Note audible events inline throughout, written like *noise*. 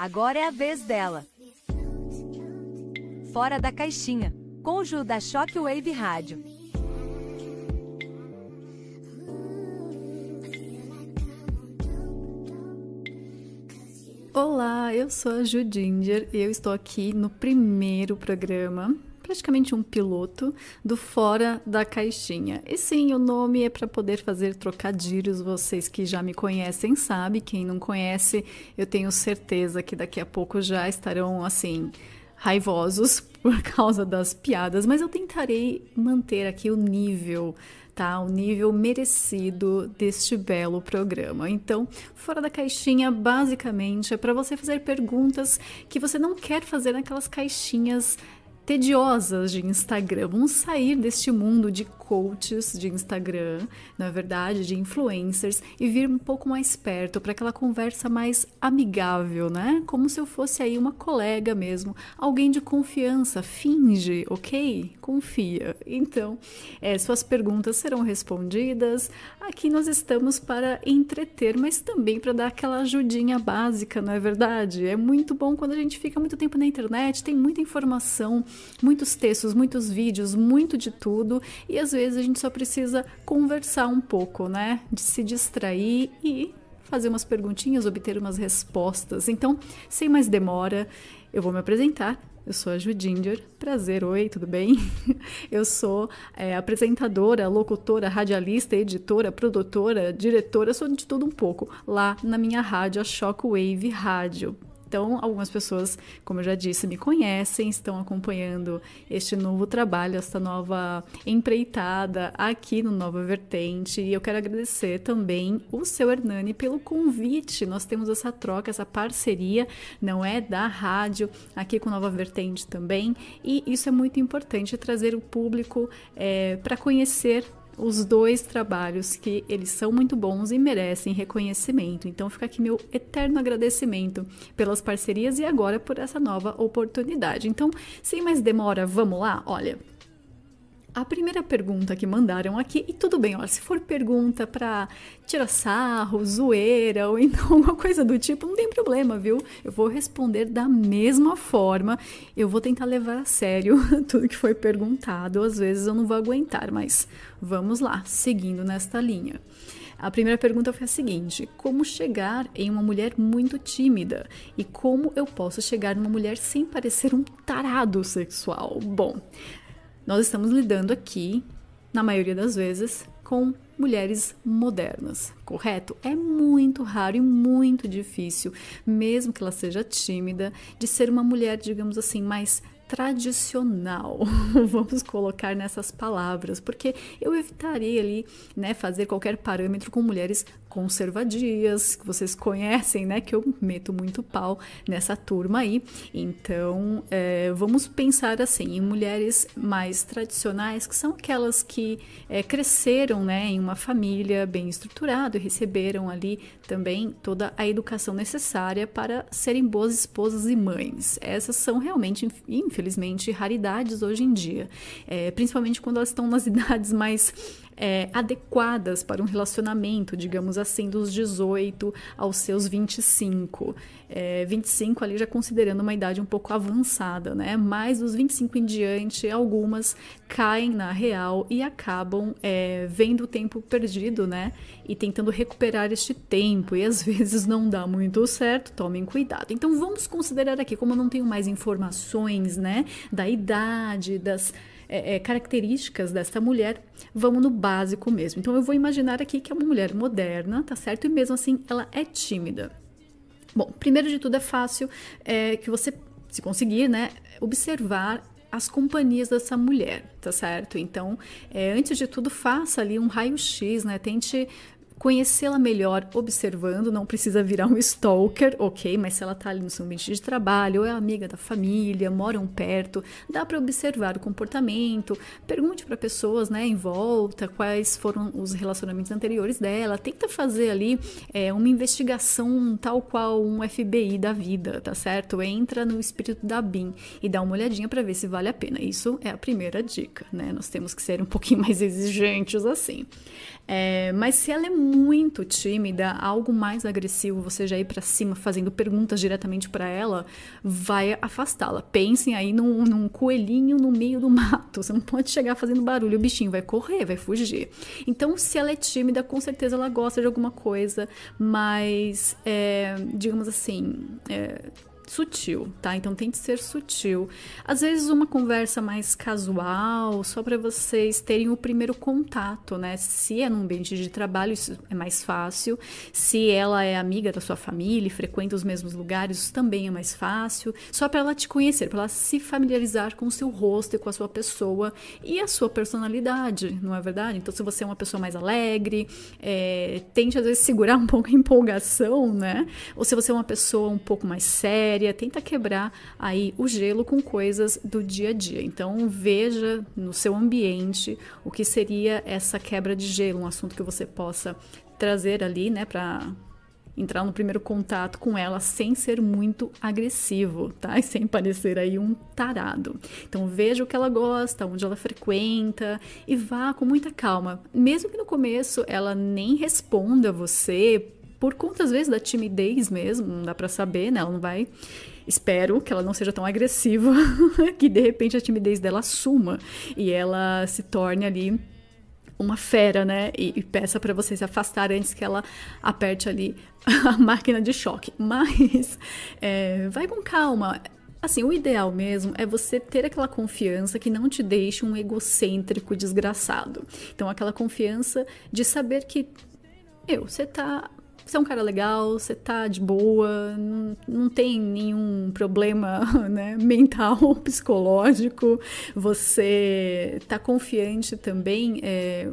Agora é a vez dela. Fora da caixinha, Ju da Shockwave Rádio. Olá, eu sou a Ju Ginger e eu estou aqui no primeiro programa praticamente um piloto do Fora da Caixinha. E sim, o nome é para poder fazer trocadilhos. Vocês que já me conhecem sabem, quem não conhece, eu tenho certeza que daqui a pouco já estarão assim raivosos *laughs* por causa das piadas, mas eu tentarei manter aqui o nível tá? O nível merecido deste belo programa. Então, fora da caixinha, basicamente, é para você fazer perguntas que você não quer fazer naquelas caixinhas tediosas de Instagram. Vamos sair deste mundo de coaches de Instagram, na verdade, de influencers, e vir um pouco mais perto para aquela conversa mais amigável, né? Como se eu fosse aí uma colega mesmo, alguém de confiança. Finge, ok? Confia. Então, é, suas perguntas serão respondidas. Aqui nós estamos para entreter, mas também para dar aquela ajudinha básica, não é verdade? É muito bom quando a gente fica muito tempo na internet, tem muita informação, muitos textos, muitos vídeos, muito de tudo, e às vezes a gente só precisa conversar um pouco, né? De se distrair e fazer umas perguntinhas, obter umas respostas. Então, sem mais demora, eu vou me apresentar. Eu sou a Ju Ginger. Prazer, oi, tudo bem? *laughs* Eu sou é, apresentadora, locutora, radialista, editora, produtora, diretora, sou de tudo um pouco lá na minha rádio, a Shockwave Rádio. Então, algumas pessoas, como eu já disse, me conhecem, estão acompanhando este novo trabalho, esta nova empreitada aqui no Nova Vertente. E eu quero agradecer também o seu Hernani pelo convite. Nós temos essa troca, essa parceria, não é da rádio, aqui com Nova Vertente também. E isso é muito importante, trazer o público é, para conhecer os dois trabalhos que eles são muito bons e merecem reconhecimento. Então fica aqui meu eterno agradecimento pelas parcerias e agora por essa nova oportunidade. Então, sem mais demora, vamos lá? Olha, a primeira pergunta que mandaram aqui, e tudo bem, olha, se for pergunta para tirar sarro, zoeira ou então *laughs* alguma coisa do tipo, não tem problema, viu? Eu vou responder da mesma forma. Eu vou tentar levar a sério *laughs* tudo que foi perguntado. Às vezes eu não vou aguentar, mas vamos lá, seguindo nesta linha. A primeira pergunta foi a seguinte: como chegar em uma mulher muito tímida? E como eu posso chegar numa mulher sem parecer um tarado sexual? Bom, nós estamos lidando aqui, na maioria das vezes, com mulheres modernas, correto? É muito raro e muito difícil, mesmo que ela seja tímida, de ser uma mulher, digamos assim, mais tradicional, *laughs* vamos colocar nessas palavras, porque eu evitaria ali, né, fazer qualquer parâmetro com mulheres conservadias, que vocês conhecem, né, que eu meto muito pau nessa turma aí. Então, é, vamos pensar assim, em mulheres mais tradicionais, que são aquelas que é, cresceram, né, em uma família bem estruturada e receberam ali também toda a educação necessária para serem boas esposas e mães. Essas são realmente, infelizmente, raridades hoje em dia, é, principalmente quando elas estão nas *laughs* idades mais é, adequadas para um relacionamento, digamos assim, dos 18 aos seus 25. É, 25 ali já considerando uma idade um pouco avançada, né? Mas dos 25 em diante, algumas caem na real e acabam é, vendo o tempo perdido, né? E tentando recuperar este tempo, e às *laughs* vezes não dá muito certo, tomem cuidado. Então vamos considerar aqui, como eu não tenho mais informações, né, da idade, das é, é, características dessa mulher, vamos no básico mesmo. Então eu vou imaginar aqui que é uma mulher moderna, tá certo? E mesmo assim ela é tímida. Bom, primeiro de tudo é fácil é, que você, se conseguir, né, observar as companhias dessa mulher, tá certo? Então, é, antes de tudo, faça ali um raio-x, né? Tente conhecê-la melhor observando, não precisa virar um stalker, ok? Mas se ela tá ali no seu ambiente de trabalho, ou é amiga da família, moram perto, dá para observar o comportamento, pergunte para pessoas, né, em volta, quais foram os relacionamentos anteriores dela, tenta fazer ali é, uma investigação tal qual um FBI da vida, tá certo? Entra no espírito da BIM e dá uma olhadinha para ver se vale a pena. Isso é a primeira dica, né? Nós temos que ser um pouquinho *laughs* mais exigentes assim. É, mas se ela é muito tímida, algo mais agressivo, você já ir para cima fazendo perguntas diretamente para ela, vai afastá-la. Pensem aí num, num, coelhinho no meio do mato. Você não pode chegar fazendo barulho, o bichinho vai correr, vai fugir. Então, se ela é tímida, com certeza ela gosta de alguma coisa, mas, é, digamos assim, é, sutil, tá? Então tente ser sutil. Às vezes uma conversa mais casual, só para vocês terem o primeiro contato, né? Se é num ambiente de trabalho, isso é mais fácil. Se ela é amiga da sua família e frequenta os mesmos lugares, isso também é mais fácil. Só para ela te conhecer, para ela se familiarizar com o seu rosto e com a sua pessoa e a sua personalidade, não é verdade? Então, se você é uma pessoa mais alegre, é, tente às vezes segurar um pouco a empolgação, né? Ou se você é uma pessoa um pouco mais séria tenta quebrar aí o gelo com coisas do dia a dia. Então veja no seu ambiente o que seria essa quebra de gelo, um assunto que você possa trazer ali, né, para entrar no primeiro contato com ela sem ser muito agressivo, tá? E sem parecer aí um tarado. Então veja o que ela gosta, onde ela frequenta e vá com muita calma. Mesmo que no começo ela nem responda você por conta às vezes da timidez mesmo, não dá para saber, né? Ela não vai espero que ela não seja tão agressiva *laughs* que de repente a timidez dela suma e ela se torne ali uma fera, né? E, e peça para você se afastar antes que ela aperte ali *laughs* a máquina de choque. Mas é, vai com calma. Assim, o ideal mesmo é você ter aquela confiança que não te deixe um egocêntrico desgraçado. Então, aquela confiança de saber que, eu, você tá você é um cara legal, você tá de boa, não, não tem nenhum problema *laughs* né, mental, *laughs* psicológico, você tá confiante também. É,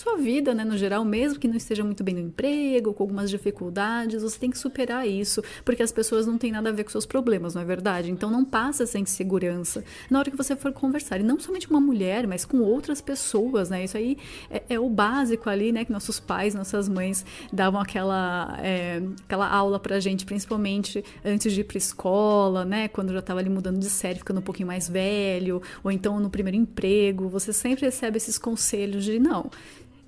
sua vida, né, no geral, mesmo que não esteja muito bem no emprego, com algumas dificuldades, você tem que superar isso, porque as pessoas não têm nada a ver com seus problemas, não é verdade? Então não passa essa insegurança na hora que você for conversar. E não somente com uma mulher, mas com outras pessoas, né? Isso aí é, é o básico ali, né, que nossos pais, nossas mães davam aquela, é, aquela aula pra gente, principalmente antes de ir pra escola, né? Quando já estava ali mudando de série, ficando um pouquinho mais velho, ou então no primeiro emprego, você sempre recebe esses conselhos de não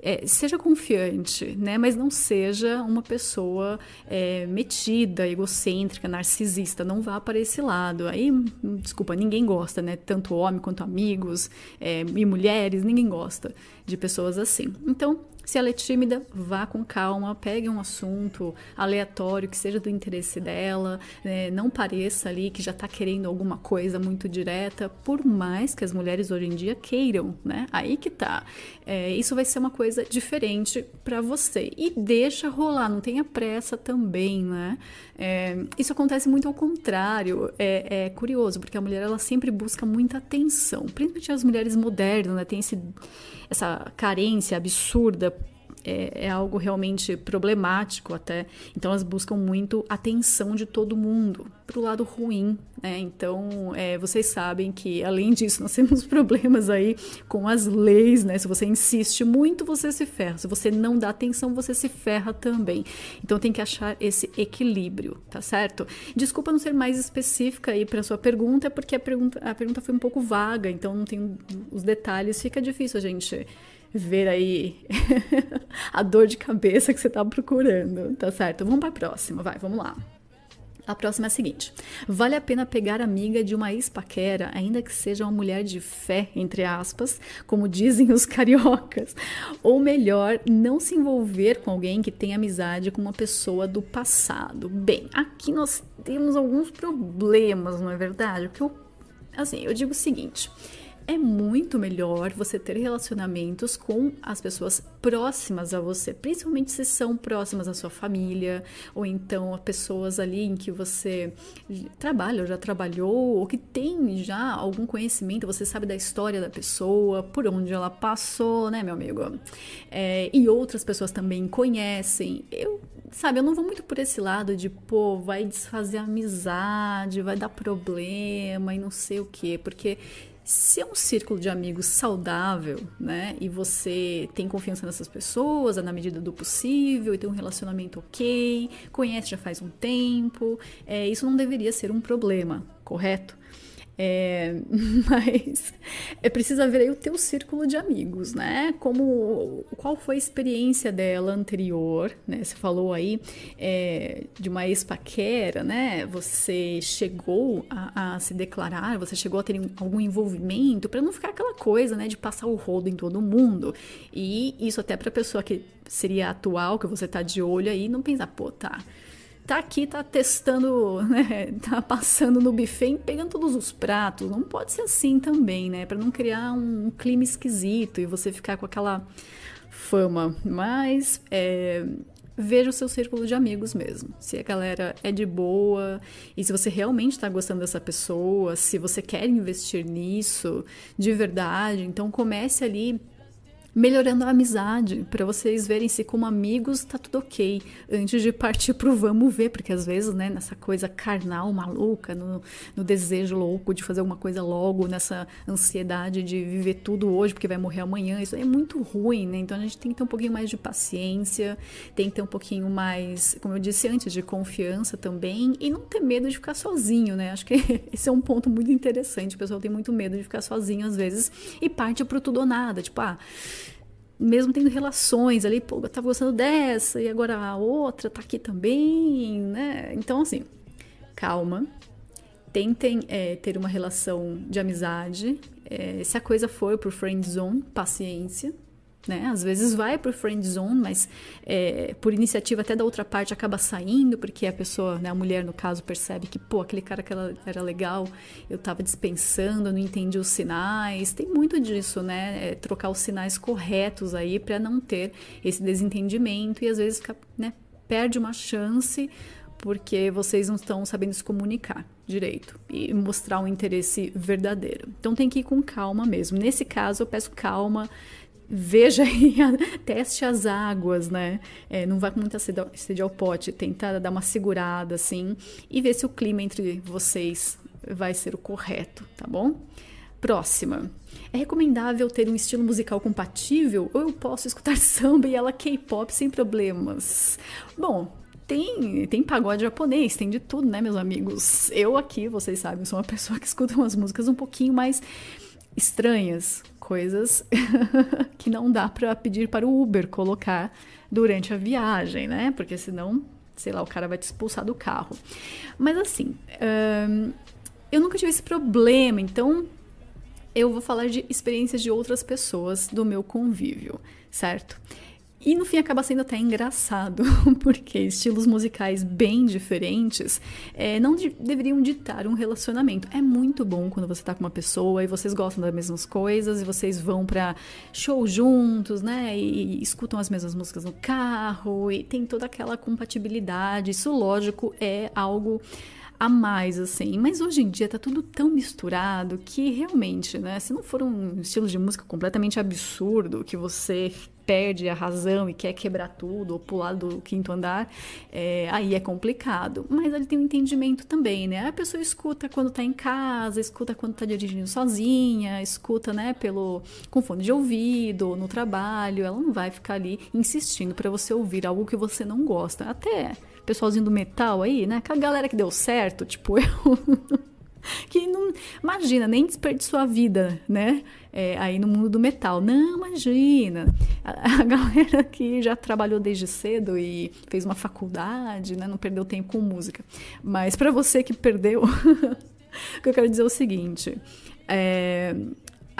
é, seja confiante, né? Mas não seja uma pessoa é, metida, egocêntrica, narcisista. Não vá para esse lado. Aí, desculpa, ninguém gosta, né? Tanto homem quanto amigos é, e mulheres, ninguém gosta de pessoas assim. Então, se ela é tímida, vá com calma, pegue um assunto aleatório que seja do interesse dela, né? não pareça ali que já está querendo alguma coisa muito direta, por mais que as mulheres hoje em dia queiram, né? Aí que tá. É, isso vai ser uma coisa diferente para você. E deixa rolar, não tenha pressa também, né? É, isso acontece muito ao contrário. É, é, curioso, porque a mulher ela sempre busca muita atenção, principalmente as mulheres modernas, né? Tem esse essa carência absurda é, é, algo realmente problemático até. Então elas buscam muito atenção de todo mundo para o lado ruim, né? Então é, vocês sabem que além disso nós temos *laughs* problemas aí com as leis, né? Se você insiste muito, você se ferra. Se você não dá atenção, você se ferra também. Então tem que achar esse equilíbrio, tá certo? Desculpa não ser mais específica aí para sua pergunta, porque a pergunta, a pergunta foi um pouco vaga, então não tem os detalhes, fica difícil a gente ver aí *laughs* a dor de cabeça que você tá procurando, tá certo? Vamos para a próxima, vai, vamos lá. A próxima é a seguinte: vale a pena pegar amiga de uma ex-paquera, ainda que seja uma mulher de fé, entre aspas, como dizem os *laughs* cariocas, ou melhor, não se envolver com alguém que tem amizade com uma pessoa do passado. Bem, aqui nós temos alguns problemas, não é verdade? Porque eu, assim, eu digo o seguinte: é muito melhor você ter relacionamentos com as pessoas próximas a você, principalmente se são próximas à sua família, ou então pessoas ali em que você trabalha ou já trabalhou, ou que tem já algum conhecimento, você sabe da história da pessoa, por onde ela passou, né, meu amigo? É, e outras pessoas também conhecem. Eu sabe, eu não vou muito por esse lado de, pô, vai desfazer a amizade, vai dar problema e não sei o quê, porque se é um círculo de amigos saudável, né, e você tem confiança nessas pessoas, é na medida do possível, e tem um relacionamento ok, conhece já faz um tempo, é, isso não deveria ser um problema, correto? É, *laughs* mas é preciso ver aí o teu círculo de amigos, né? Como qual foi a experiência dela anterior, né? Você falou aí é, de uma ex-paquera, né? Você chegou a, a, se declarar, você chegou a ter algum envolvimento para não ficar aquela coisa, né? De passar o rodo em todo mundo. E isso até para pessoa que seria atual, que você tá de olho aí, não pensar, pô, tá tá aqui, tá testando, *laughs* né? Tá passando no buffet pegando todos os pratos. Não pode ser assim também, né? Para não criar um, um, clima esquisito e você ficar com aquela fama. Mas é, veja o seu círculo de amigos mesmo. Se a galera é de boa e se você realmente está gostando dessa pessoa, se você quer investir nisso de verdade, então comece ali melhorando a amizade, para vocês verem se como amigos tá tudo ok, antes de partir pro vamos ver, porque às vezes, né, nessa coisa carnal, maluca, no, no desejo louco de fazer alguma coisa logo, nessa ansiedade de viver tudo hoje, porque vai morrer amanhã, isso é muito ruim, né? Então a gente tem que ter um pouquinho mais de paciência, tem que ter um pouquinho mais, como eu disse antes, de confiança também, e não ter medo de ficar sozinho, né? Acho que *laughs* esse é um ponto muito interessante. O pessoal tem muito medo de ficar sozinho às vezes e parte pro tudo ou nada, tipo, ah, mesmo tendo relações ali, pô, eu tava gostando dessa e agora a outra tá aqui também, né? Então, assim, calma. Tentem é, ter uma relação de amizade. É, se a coisa for por friend zone, paciência né? Às vezes vai para o friend zone, mas é, por iniciativa até da outra parte acaba saindo, porque a pessoa, né, a mulher no caso, percebe que, pô, aquele cara que ela era legal, eu estava dispensando, eu não entendi os sinais. Tem muito disso, né? É, trocar os sinais corretos aí para não ter esse desentendimento e às vezes fica, né, perde uma chance porque vocês não estão sabendo se comunicar direito e mostrar um interesse verdadeiro. Então tem que ir com calma mesmo. Nesse caso, eu peço calma veja aí, *laughs* teste as águas, né? É, não vai com muita sede, ao pote, tenta dar uma segurada assim e ver se o clima entre vocês vai ser o correto, tá bom? Próxima. É recomendável ter um estilo musical compatível ou eu posso escutar *laughs* samba e ela K-pop sem problemas? Bom, tem, tem pagode japonês, tem de tudo, né, meus amigos? Eu aqui, vocês sabem, sou uma pessoa que escuta umas músicas um pouquinho mais estranhas, coisas *laughs* que não dá para pedir para o Uber colocar durante a viagem, né? Porque senão, sei lá, o cara vai te expulsar do carro. Mas assim, eu nunca tive esse problema, então eu vou falar de experiências de outras pessoas do meu convívio, certo? E no fim acaba sendo até engraçado, *laughs* porque estilos musicais bem diferentes é, não de, deveriam ditar um relacionamento. É muito bom quando você tá com uma pessoa e vocês gostam das mesmas coisas e vocês vão para show juntos, né? E, e escutam as mesmas músicas no carro e tem toda aquela compatibilidade. Isso, lógico, é algo a mais, assim. Mas hoje em dia tá tudo tão misturado que realmente, né? Se não for um estilo de música completamente absurdo, que você perde a razão e quer quebrar tudo ou pular do quinto andar, é, aí é complicado. Mas ele tem um entendimento também, né? A pessoa escuta quando tá em casa, escuta quando tá dirigindo sozinha, escuta, né, pelo com fone de ouvido, no trabalho. Ela não vai ficar ali insistindo para você ouvir algo que você não gosta. Até pessoalzinho do metal aí, né? Aquela galera que deu certo, tipo *laughs* eu. que não. Imagina, nem desperdiçou a vida, né? É, aí no mundo do metal. Não, imagina. A, a, *laughs* galera que já trabalhou desde cedo e fez uma faculdade, né? Não perdeu tempo com música. Mas para você que perdeu, *laughs* o que eu quero dizer é o seguinte. É,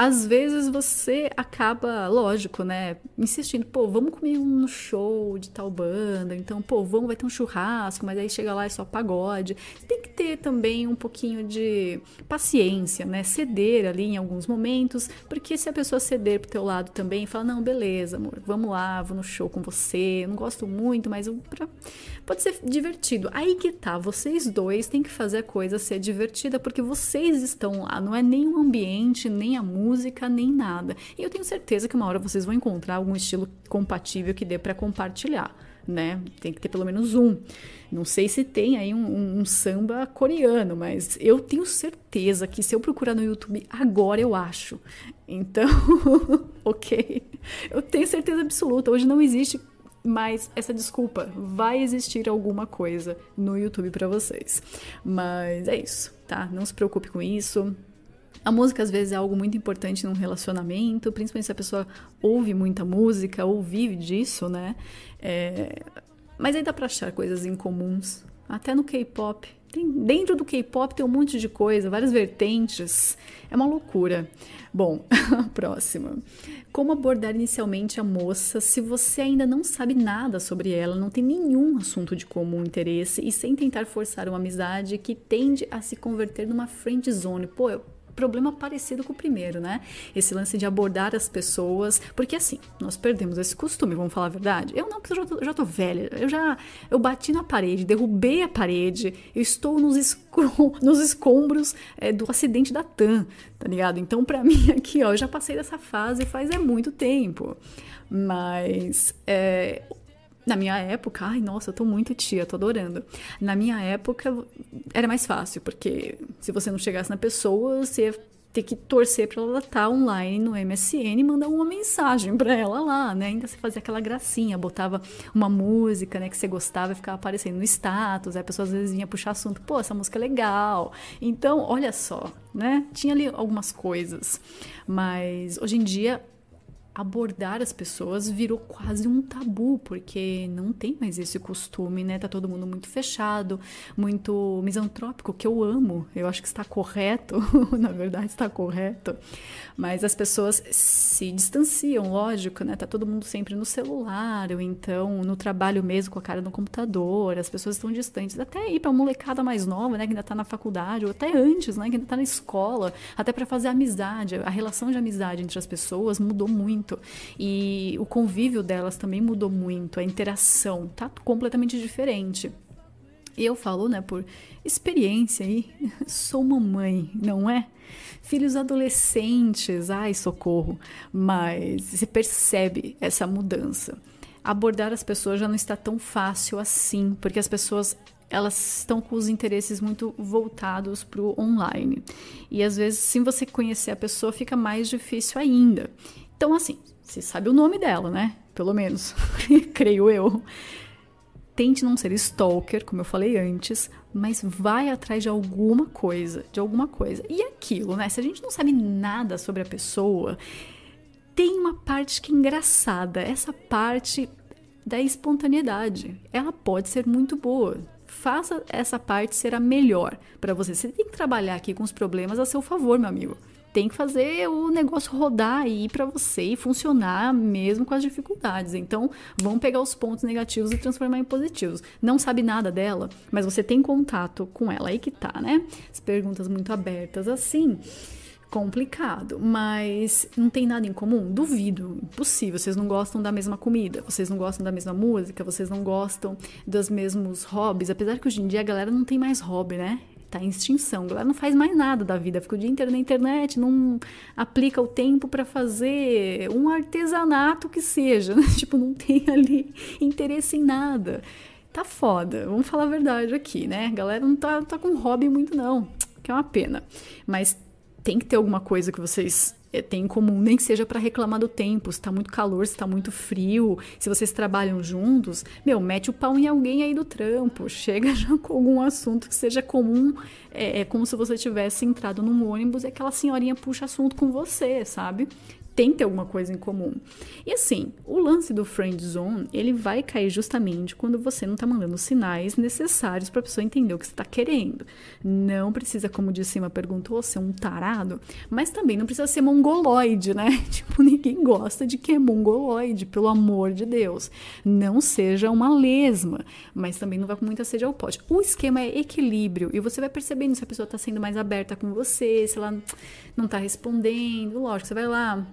às vezes você acaba, lógico, né, insistindo, pô, vamos comer um show de tal banda, então, pô, vamos, vai ter um churrasco, mas aí chega lá é só pagode. Tem que ter também um pouquinho de paciência, né, ceder ali em alguns momentos, porque se a pessoa ceder pro teu lado também, fala, não, beleza, amor, vamos lá, vou no show com você, eu não gosto muito, mas pra... pode ser divertido. Aí que tá, vocês dois têm que fazer a coisa ser divertida, porque vocês estão lá, não é nem o ambiente, nem a música, música nem nada. E eu tenho certeza que uma hora vocês vão encontrar algum estilo compatível que dê para compartilhar. Né? Tem que ter pelo menos um. Não sei se tem aí um, um, um, samba coreano, mas eu tenho certeza que se eu procurar no YouTube agora eu acho. Então, *laughs* ok. Eu tenho certeza absoluta. Hoje não existe Mas essa desculpa, vai existir alguma coisa no YouTube para vocês. Mas é isso, tá? Não se preocupe com isso. A música às vezes é algo muito importante num relacionamento, principalmente se a pessoa ouve muita música ou vive disso, né? É... Mas aí dá pra achar coisas incomuns. Até no K-pop. Dentro do K-pop tem um monte de coisa, várias vertentes. É uma loucura. Bom, *laughs* próxima. Como abordar inicialmente a moça se você ainda não sabe nada sobre ela, não tem nenhum assunto de comum interesse e sem tentar forçar uma amizade que tende a se converter numa friend zone? Pô, eu problema parecido com o primeiro, né? Esse lance de abordar as pessoas, porque assim, nós perdemos esse costume, vamos falar a verdade. Eu não, porque eu já tô, já tô velha, eu já eu bati na parede, derrubei a parede, eu estou nos, escom *laughs* nos escombros é, do acidente da TAM, tá ligado? Então, para *laughs* mim aqui, ó, eu já passei dessa fase faz é muito tempo. Mas é, na minha época, ai, nossa, eu tô muito tia, tô adorando. Na minha época era mais fácil, porque se você não chegasse na pessoa, você ia ter que torcer para ela estar tá online no MSN e mandar uma mensagem para ela lá, né? Ainda você fazia aquela gracinha, botava uma música, né, que você gostava e ficava aparecendo no status, aí a pessoa às vezes vinha puxar assunto, pô, essa música é legal. Então, olha só, né? Tinha ali algumas coisas. Mas hoje em dia abordar as pessoas virou quase um tabu, porque não tem mais esse costume, né? Tá todo mundo muito fechado, muito misantrópico, que eu amo. Eu acho que está correto, *laughs* na verdade está correto. Mas as pessoas se distanciam, lógico, né? Tá todo mundo sempre no celular, ou então no trabalho mesmo com a cara no computador, as pessoas estão distantes. Até ir para molecada mais nova, né, que ainda tá na faculdade, ou até antes, né, que ainda tá na escola, até para fazer amizade, a relação de amizade entre as pessoas mudou muito muito. E o convívio delas também mudou muito, a interação tá completamente diferente. E eu falo, né, por experiência aí, *laughs* sou mamãe, não é? Filhos adolescentes, ai, socorro. Mas se percebe essa mudança. Abordar as pessoas já não está tão fácil assim, porque as pessoas elas estão com os interesses muito voltados para o online. E às vezes, se você conhecer a pessoa, fica mais difícil ainda. Então, assim, você sabe o nome dela, né? Pelo menos, *laughs* creio eu. Tente não ser stalker, como eu falei antes, mas vai atrás de alguma coisa, de alguma coisa. E aquilo, né? Se a gente não sabe nada sobre a pessoa, tem uma parte que é engraçada, essa parte da espontaneidade. Ela pode ser muito boa. Faça essa parte ser a melhor para você. Você tem que trabalhar aqui com os problemas a seu favor, meu amigo tem que fazer o negócio rodar aí para você e funcionar mesmo com as dificuldades. Então, vamos pegar os pontos negativos e transformar em positivos. Não sabe nada dela, mas você tem contato com ela aí que tá, né? As perguntas muito abertas assim complicado, mas não tem nada em comum? Duvido, impossível. Vocês não gostam da mesma comida, vocês não gostam da mesma música, vocês não gostam dos mesmos hobbies, apesar que hoje em dia a galera não tem mais hobby, né? Tá em extinção. Galera não faz mais nada da vida, fica o dia inteiro na internet, não aplica o tempo para fazer um artesanato que seja, né? *laughs* tipo, não tem ali interesse em nada. Tá foda, vamos falar a verdade aqui, né? A galera não tá, tá com hobby muito, não, que é uma pena. Mas tem que ter alguma coisa que vocês é, tem em comum, nem que seja para reclamar do tempo, se tá muito calor, se tá muito frio, se vocês trabalham juntos, meu, mete o pau em alguém aí do trampo, chega *laughs* já com algum assunto que seja comum, é, é como se você tivesse entrado num ônibus e aquela senhorinha puxa assunto com você, sabe? Tem que ter alguma coisa em comum. E assim, o lance do friend zone, ele vai cair justamente quando você não tá mandando sinais necessários para a pessoa entender o que você tá querendo. Não precisa, como disse uma perguntou, ser um tarado, mas também não precisa ser mongoloide, né? *laughs* Tipo, ninguém gosta de quem é mongoloide, pelo amor de Deus. Não seja uma lesma, mas também não vai com muita sede ao pote. O esquema é equilíbrio e você vai percebendo se a pessoa tá sendo mais aberta com você, se ela não tá respondendo. Lógico, você vai lá,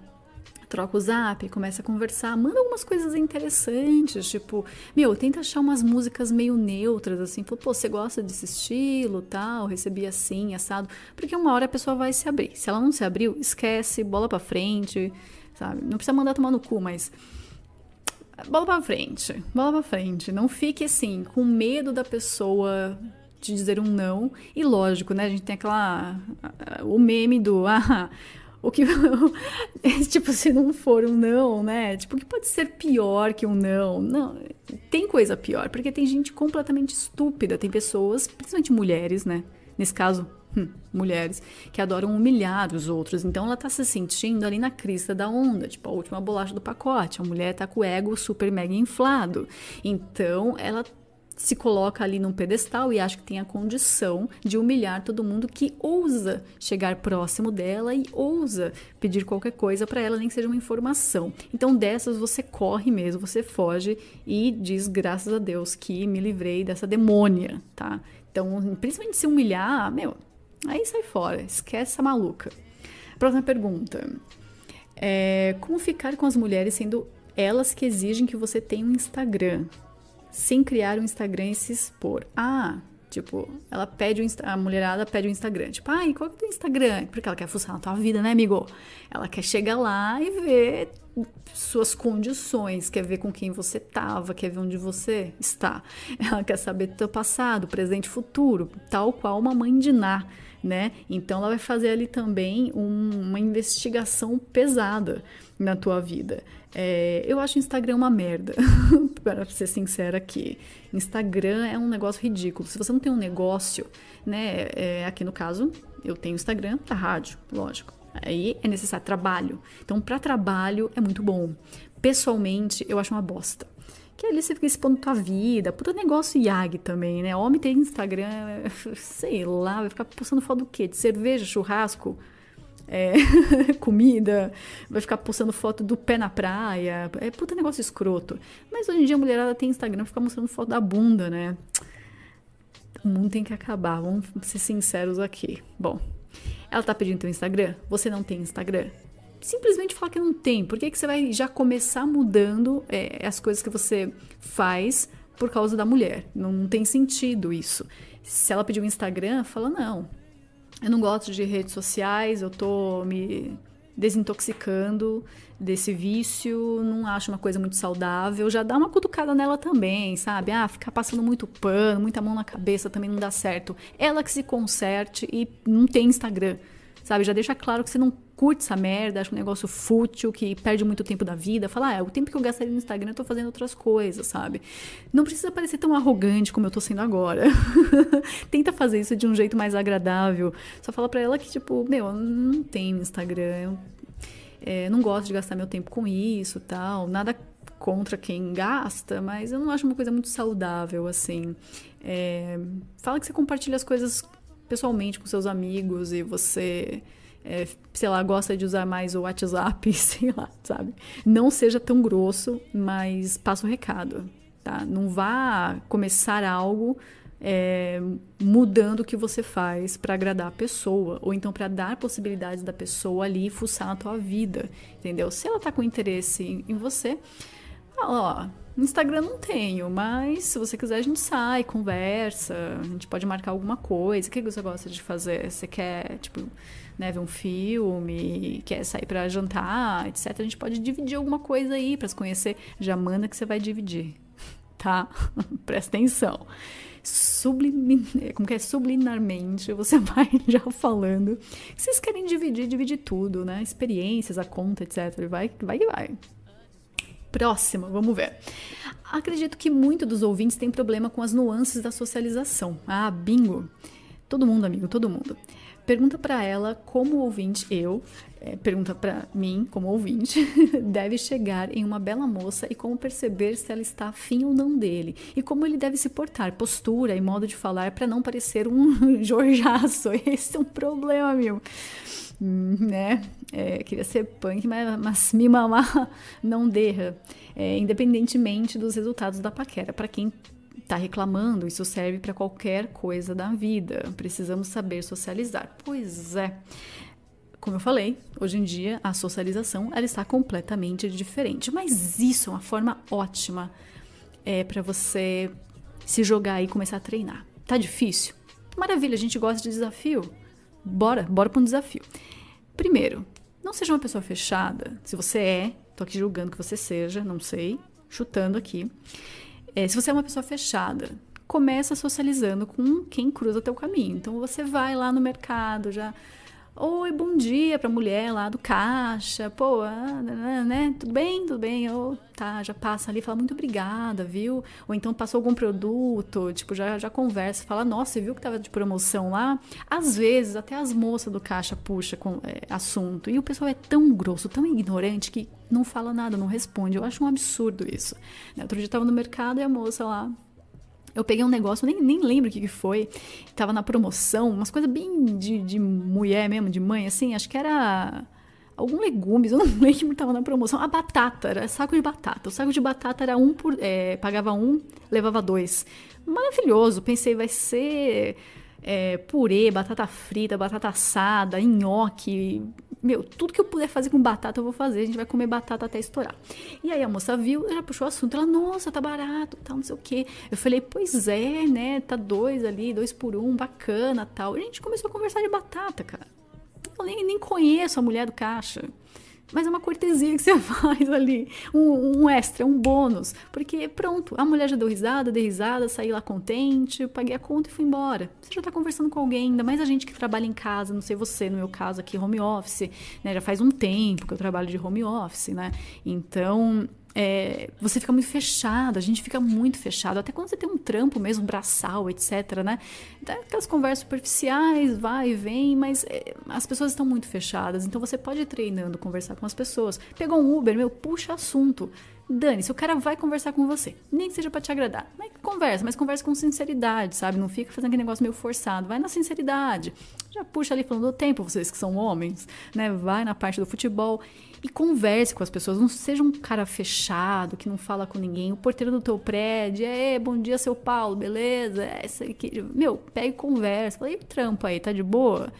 troca o zap, começa a conversar, manda algumas coisas interessantes, tipo, meu, tenta achar umas músicas meio neutras, assim, pô, você gosta desse estilo, tal, recebi assim, assado, porque uma hora a pessoa vai se abrir. Se ela não se abriu, esquece, bola pra frente, sabe? Não precisa mandar tomar no cu, mas bola pra frente, bola pra frente. Não fique assim, com medo da pessoa te dizer um não. E lógico, né? A gente tem aquela. o meme do. *laughs* Ah, o que *laughs* tipo se não for um não, né? Tipo, o que pode ser pior que um não? Não, tem coisa pior, porque tem gente completamente estúpida, tem pessoas, principalmente mulheres, né? Nesse caso, hum, mulheres que adoram humilhar os outros. Então ela tá se sentindo ali na crista da onda, tipo a última bolacha do pacote. A mulher tá com o ego super mega inflado. Então ela se coloca ali num pedestal e acha que tem a condição de humilhar todo mundo que ousa chegar próximo dela e ousa pedir qualquer coisa para ela, nem que seja uma informação. Então, dessas você corre mesmo, você foge e diz graças a Deus que me livrei dessa demônia, tá? Então, principalmente se humilhar, meu, aí sai fora, esquece essa maluca. Próxima pergunta. É, como ficar com as mulheres sendo elas que exigem que você tenha um Instagram? Sem criar um Instagram e se expor. Ah, tipo, ela pede a mulherada pede o Instagram. Tipo, ai, qual é o teu Instagram? Porque ela quer fuçar na tua vida, né, amigo? Ela quer chegar lá e ver suas condições, quer ver com quem você tava, quer ver onde você está. *laughs* Ela quer saber do teu passado, presente e futuro, tal qual uma mãe de Ná, né? Então ela vai fazer ali também um, uma investigação pesada na tua vida. É, eu acho o Instagram uma merda, *laughs* para ser sincera aqui. Instagram é um negócio ridículo. Se você não tem um negócio, né? É, aqui no caso, eu tenho Instagram para rádio, lógico. Aí é necessário trabalho. Então, para trabalho é muito bom. Pessoalmente, eu acho uma bosta. Que ali você fica expondo tua vida. Puta negócio IAG também, né? Homem tem Instagram, *laughs* sei lá, vai ficar postando foto do quê? De cerveja, churrasco? É, *laughs* comida, vai ficar postando foto do pé na praia. É puta negócio escroto. Mas hoje em dia a mulherada tem Instagram pra ficar mostrando foto da bunda, né? O mundo tem que acabar, vamos ser sinceros aqui. Bom, ela tá pedindo teu Instagram? Você não tem Instagram? Simplesmente fala que não tem. Por que, que você vai já começar mudando é, as coisas que você faz por causa da mulher? Não tem sentido isso. Se ela pedir um Instagram, fala não eu não gosto de redes sociais, eu tô me desintoxicando desse vício, não acho uma coisa muito saudável. Já dá uma cutucada nela também, sabe? Ah, ficar passando muito pano, muita mão na cabeça também não dá certo. Ela que se conserte e não tem Instagram, sabe? Já deixa claro que você não curte essa merda, acha um negócio fútil, que perde muito tempo da vida, fala, ah, é, o tempo que eu gastaria no Instagram eu tô fazendo outras coisas, sabe? Não precisa parecer tão arrogante como eu tô sendo agora. *laughs* Tenta fazer isso de um jeito mais agradável. Só fala pra ela que, tipo, meu, eu não tenho Instagram, eu é, não gosto de gastar meu tempo com isso tal. Nada contra quem gasta, mas eu não acho uma coisa muito saudável, assim. É, fala que você compartilha as coisas pessoalmente com seus amigos e você é, sei lá, gosta de usar mais o WhatsApp, *laughs* sei lá, sabe? Não seja tão grosso, mas passa o recado, tá? Não vá começar algo é, mudando o que você faz para agradar a pessoa, ou então para dar possibilidades da pessoa ali fuçar na tua vida, entendeu? Se ela tá com interesse em, em você, ó, Instagram não tenho, mas se você quiser a gente sai, conversa, a gente pode marcar alguma coisa. O que você gosta de fazer? Você quer, tipo, né, ver um filme, quer sair para jantar, etc. A gente pode dividir alguma coisa aí para se conhecer. Já manda que você vai dividir, *laughs* tá? *laughs* Presta atenção. Sublim... Como que é? Subliminarmente, você *laughs* vai já falando. Vocês querem dividir, dividir tudo, né? Experiências, a conta, etc. Vai, vai que vai. Próxima, vamos ver. Acredito que muito dos ouvintes tem problema com as nuances da socialização. Ah, bingo! Todo mundo, amigo, todo mundo. Pergunta para ela como ouvinte, eu, é, pergunta para mim como ouvinte, *laughs* deve chegar em uma bela moça e como perceber se ela está afim ou não dele. E como ele deve se portar, postura e modo de falar para não parecer um *laughs* jorjaço. *laughs* Esse é um problema, meu. Hum, né? É, queria ser punk, mas, mas me mamar não derra. É, independentemente dos resultados da paquera. Para quem está reclamando, isso serve para qualquer coisa da vida. Precisamos saber socializar. Pois é. Como eu falei, hoje em dia a socialização ela está completamente diferente, mas isso é uma forma ótima é, para você se jogar e começar a treinar. Tá difícil? Maravilha, a gente gosta de desafio. Bora, bora para um desafio. Primeiro, não seja uma pessoa fechada. Se você é, tô aqui julgando que você seja, não sei, chutando aqui. É, se você é uma pessoa fechada, começa socializando com quem cruza teu caminho. Então você vai lá no mercado, já Oi, bom dia pra mulher lá do caixa. Pô, ah, né? Tudo bem? Tudo bem? Eu, tá, já passa ali, fala muito obrigada, viu? Ou então passou algum produto, tipo, já, já conversa, fala, nossa, você viu que tava de promoção lá? Às vezes, até as moças do caixa puxa com é, assunto. E o pessoal é tão grosso, tão ignorante que não fala nada, não responde. Eu acho um absurdo isso. Né? Outro dia eu tava no mercado e a moça lá eu peguei um negócio, nem, nem lembro o que, que foi. Tava na promoção, umas coisas bem de, de mulher mesmo, de mãe, assim. Acho que era algum legumes, *laughs* eu não lembro, tava na promoção. A batata, era saco de batata. O saco de batata era um por. É, pagava um, levava dois. Maravilhoso. Pensei, vai ser é, purê, batata frita, batata assada, nhoque, meu, tudo que eu puder fazer com batata eu vou fazer. A gente vai comer batata até estourar. E aí a moça viu, já puxou o assunto. Ela, nossa, tá barato, tal, não sei o quê. Eu falei, pois é, né? Tá dois ali, dois por um, bacana, tal. E a gente começou a conversar de batata, cara. Eu nem, nem conheço a mulher do caixa. Mas é uma cortesia que você *laughs* faz ali, um, um, extra, um bônus. Porque pronto, a mulher já deu risada, deu risada, saí lá contente, paguei a conta e fui embora. Você já tá conversando com alguém, ainda mais a gente que trabalha em casa, não sei você, no meu caso aqui, home office, né? Já faz um tempo que eu trabalho de home office, né? Então, é, você fica muito fechado, a gente fica muito fechado. Até quando você tem um trampo mesmo, braçal, etc, né? Aquelas conversas superficiais, vai e vem, mas é, as pessoas estão muito fechadas. Então você pode ir treinando, conversar com as pessoas. Pegou um Uber, meu, puxa assunto. Dane, se o cara vai conversar com você, nem que seja para te agradar, mas conversa, mas conversa com sinceridade, sabe? Não fica fazendo aquele negócio meio forçado, vai na sinceridade. Já puxa ali falando do tempo, vocês que são homens, né? Vai na parte do futebol e converse com as pessoas. Não seja um cara fechado, que não fala com ninguém. O porteiro do teu prédio, é, bom dia, seu Paulo, beleza? É. Meu, pega e conversa. Fala, e o trampo aí, tá de boa?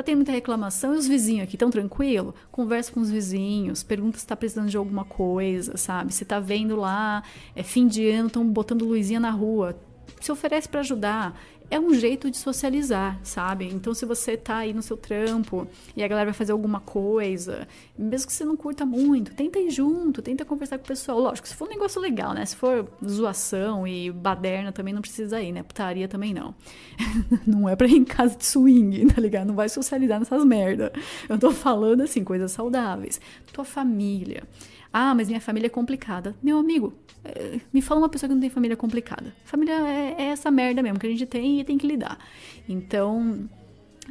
Tá tendo muita reclamação e os vizinhos aqui estão tranquilo? Conversa com os vizinhos, pergunta se tá precisando de alguma coisa, sabe? Se tá vendo lá, é fim de ano, estão botando luzinha na rua. Se oferece para ajudar é um jeito de socializar, sabe? Então, se você tá aí no seu trampo e a galera vai fazer alguma coisa, mesmo que você não curta muito, tenta ir junto, tenta conversar com o pessoal. Lógico, se for um negócio legal, né? Se for zoação e baderna, também não precisa ir, né? Putaria também não. *laughs* não é pra ir em casa de swing, tá ligado? Não vai socializar nessas merda. Eu tô falando, assim, coisas saudáveis. Tua família. Ah, mas minha família é complicada. Meu amigo, é, me fala uma pessoa que não tem família complicada. Família é, é essa merda mesmo que a gente tem e tem que lidar. Então,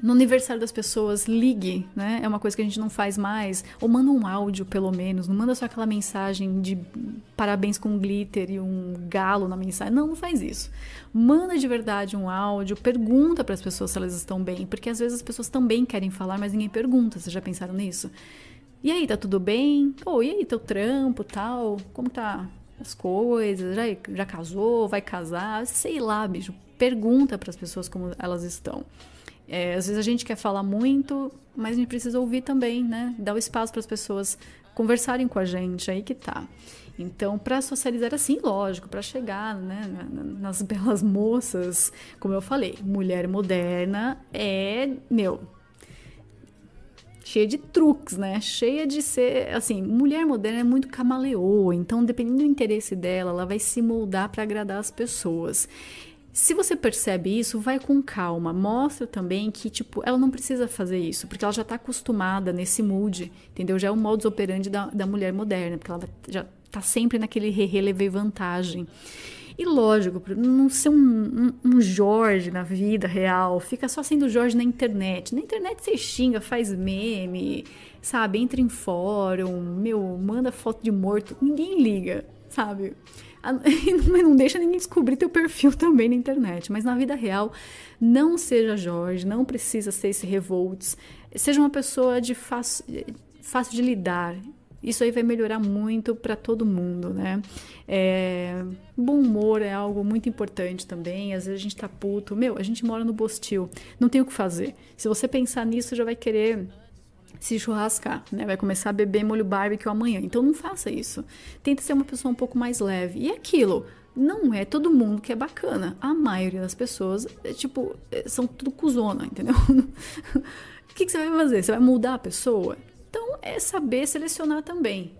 no aniversário das pessoas, ligue, né? É uma coisa que a gente não faz mais. Ou manda um áudio, pelo menos. Não manda só aquela mensagem de parabéns com glitter e um galo na mensagem. Não, não faz isso. Manda de verdade um áudio, pergunta para as pessoas se elas estão bem. Porque às vezes as pessoas também querem falar, mas ninguém pergunta. Vocês já pensaram nisso? E aí, tá tudo bem? Pô, e aí, teu trampo, tal? Como tá as coisas? Já, já casou? Vai casar? Sei lá, bicho. Pergunta para as pessoas como elas estão. É, às vezes a gente quer falar muito, mas a gente precisa ouvir também, né? Dar o espaço para as pessoas conversarem com a gente, aí que tá. Então, para socializar assim, lógico, para chegar né, nas belas moças, como eu falei, mulher moderna é, meu, cheia de truques, né? Cheia de ser, assim, mulher moderna é muito camaleoa, então dependendo do interesse dela, ela vai se moldar para agradar as pessoas. Se você percebe isso, vai com calma. Mostra também que, tipo, ela não precisa fazer isso, porque ela já está acostumada nesse mood, entendeu? Já é o modus operandi da, da mulher moderna, porque ela já está sempre naquele relevei vantagem. E lógico, não ser um, um, um, Jorge na vida real, fica só sendo Jorge na internet. Na internet você xinga, faz meme, sabe? Entra em fórum, meu, manda foto de morto, ninguém liga, sabe? *laughs* Não deixa ninguém descobrir teu perfil também na internet, mas na vida real, não seja Jorge, não precisa ser esse revolts, seja uma pessoa de fácil, fácil de lidar, isso aí vai melhorar muito para todo mundo, né? É, bom humor é algo muito importante também. Às vezes a gente tá puto. Meu, a gente mora no Bostil, não tem o que fazer. Se você pensar nisso, já vai querer se churrascar, né? Vai começar a beber molho barbecue amanhã. Então não faça isso. Tenta ser uma pessoa um pouco mais leve. E aquilo, não é todo mundo que é bacana. A maioria das pessoas, é, tipo, é, são tudo cuzona, entendeu? *laughs* o que, que, você vai fazer? Você vai mudar a pessoa? Então, é saber selecionar também.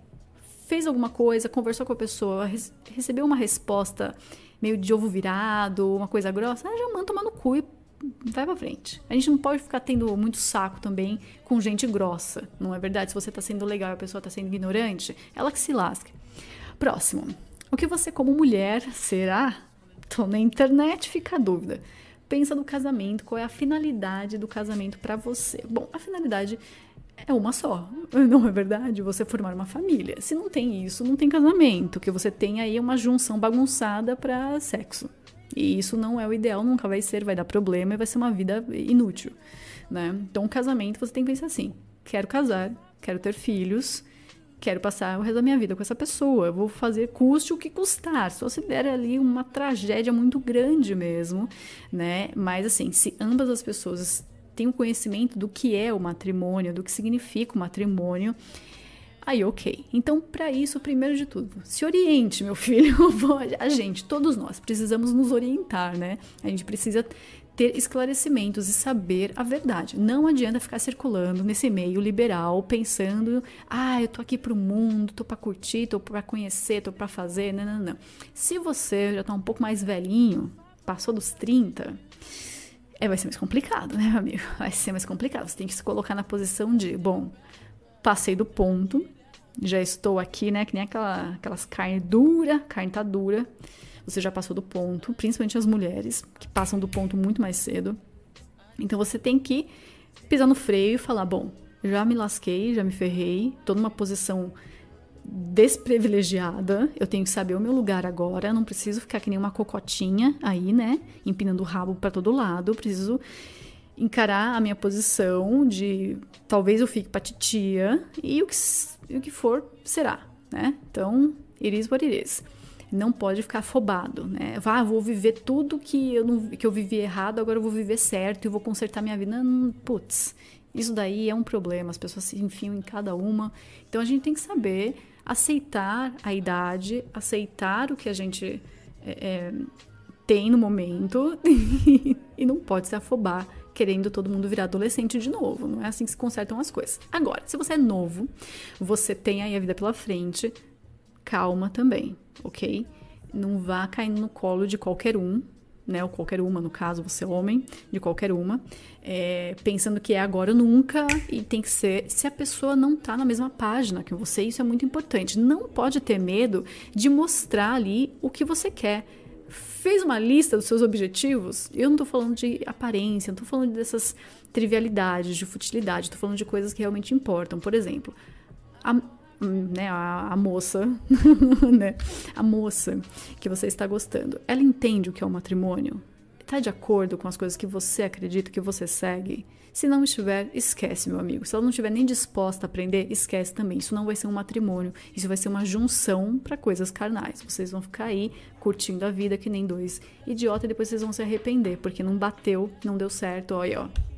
Fez alguma coisa, conversou com a pessoa, recebeu uma resposta meio de ovo virado, uma coisa grossa, ah, já manda tomar no cu e vai pra frente. A gente não pode ficar tendo muito saco também com gente grossa, não é verdade? Se você tá sendo legal e a pessoa tá sendo ignorante, ela que se lasque. Próximo. O que você, como mulher, será? Tô na internet, fica a dúvida. Pensa no casamento, qual é a finalidade do casamento para você? Bom, a finalidade é uma só, *laughs* não é verdade? Você formar uma família. Se não tem isso, não tem casamento. Que você tem aí uma junção bagunçada para sexo. E isso não é o ideal, nunca vai ser, vai dar problema e vai ser uma vida inútil, né? Então, o casamento você tem que pensar assim: quero casar, quero ter filhos, quero passar o resto da minha vida com essa pessoa, vou fazer custe o que custar. Só se der ali uma tragédia muito grande mesmo, né? Mas assim, se ambas as pessoas têm o conhecimento do que é o matrimônio, do que significa o matrimônio, Aí, ok. Então, para isso, primeiro de tudo, se oriente, meu *laughs* filho. a gente, todos nós, precisamos nos orientar, né? A gente precisa ter esclarecimentos e saber a verdade. Não adianta ficar circulando nesse meio liberal pensando, ah, eu tô aqui pro mundo, tô para curtir, tô para conhecer, tô para fazer, não, não, não. Se você já tá um pouco mais velhinho, passou dos 30, é, vai ser mais complicado, *laughs* né, amigo? Vai ser mais complicado. Você tem que se colocar na posição de, bom, passei do ponto, já estou aqui, né, que nem aquela, aquelas carne dura, carne tá dura você já passou do ponto, principalmente as mulheres, que passam do ponto muito mais cedo. Então você tem que pisar no freio e falar: bom, já me lasquei, já me ferrei, tô numa posição desprivilegiada, eu tenho que saber o meu lugar agora, não preciso ficar que nem uma cocotinha aí, né, empinando o rabo para todo lado, preciso encarar a minha posição de talvez eu fique pra titia e o que, o que for será, né? Então, iris what it is não pode ficar afobado, né? Vá, ah, vou viver tudo que eu, não, que eu vivi errado, agora eu vou viver certo e vou consertar minha vida. Não, putz, isso daí é um problema, as pessoas se enfiam em cada uma. Então a gente tem que saber aceitar a idade, aceitar o que a gente é, é, tem no momento *laughs* e não pode se afobar querendo todo mundo virar adolescente de novo. Não é assim que se consertam as coisas. Agora, se você é novo, você tem aí a vida pela frente, calma também, ok? Não vá caindo no colo de qualquer um, né? Ou qualquer uma, no caso, você é homem, de qualquer uma, é, pensando que é agora ou nunca e tem que ser. Se a pessoa não tá na mesma página que você, isso é muito importante. Não pode ter medo de mostrar ali o que você quer. Fez uma lista dos seus objetivos? Eu não tô falando de aparência, não tô falando dessas trivialidades, de futilidade, tô falando de coisas que realmente importam. Por exemplo, a, né, a, a moça, *laughs* né, a moça que você está gostando, ela entende o que é o matrimônio? Está de acordo com as coisas que você acredita, que você segue? Se não estiver, esquece, meu amigo. Se ela não estiver nem disposta a aprender, esquece também. Isso não vai ser um matrimônio, isso vai ser uma junção para coisas carnais. Vocês vão ficar aí curtindo a vida que nem dois idiotas e depois vocês vão se arrepender, porque não bateu, não deu certo, olha, ó.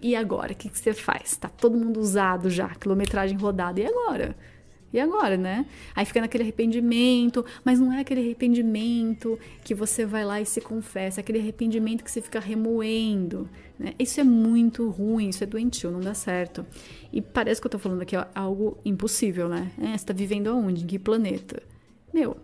E agora? O que, que você faz? Tá todo mundo usado já, quilometragem rodada. E agora? E agora, né? Aí fica naquele arrependimento, mas não é aquele arrependimento que você vai lá e se confessa, é aquele arrependimento que você fica remoendo, né? Isso é muito ruim, isso é doentio, não dá certo. E parece que eu tô falando aqui ó, algo impossível, né? É, você tá vivendo aonde? Em que planeta? Meu,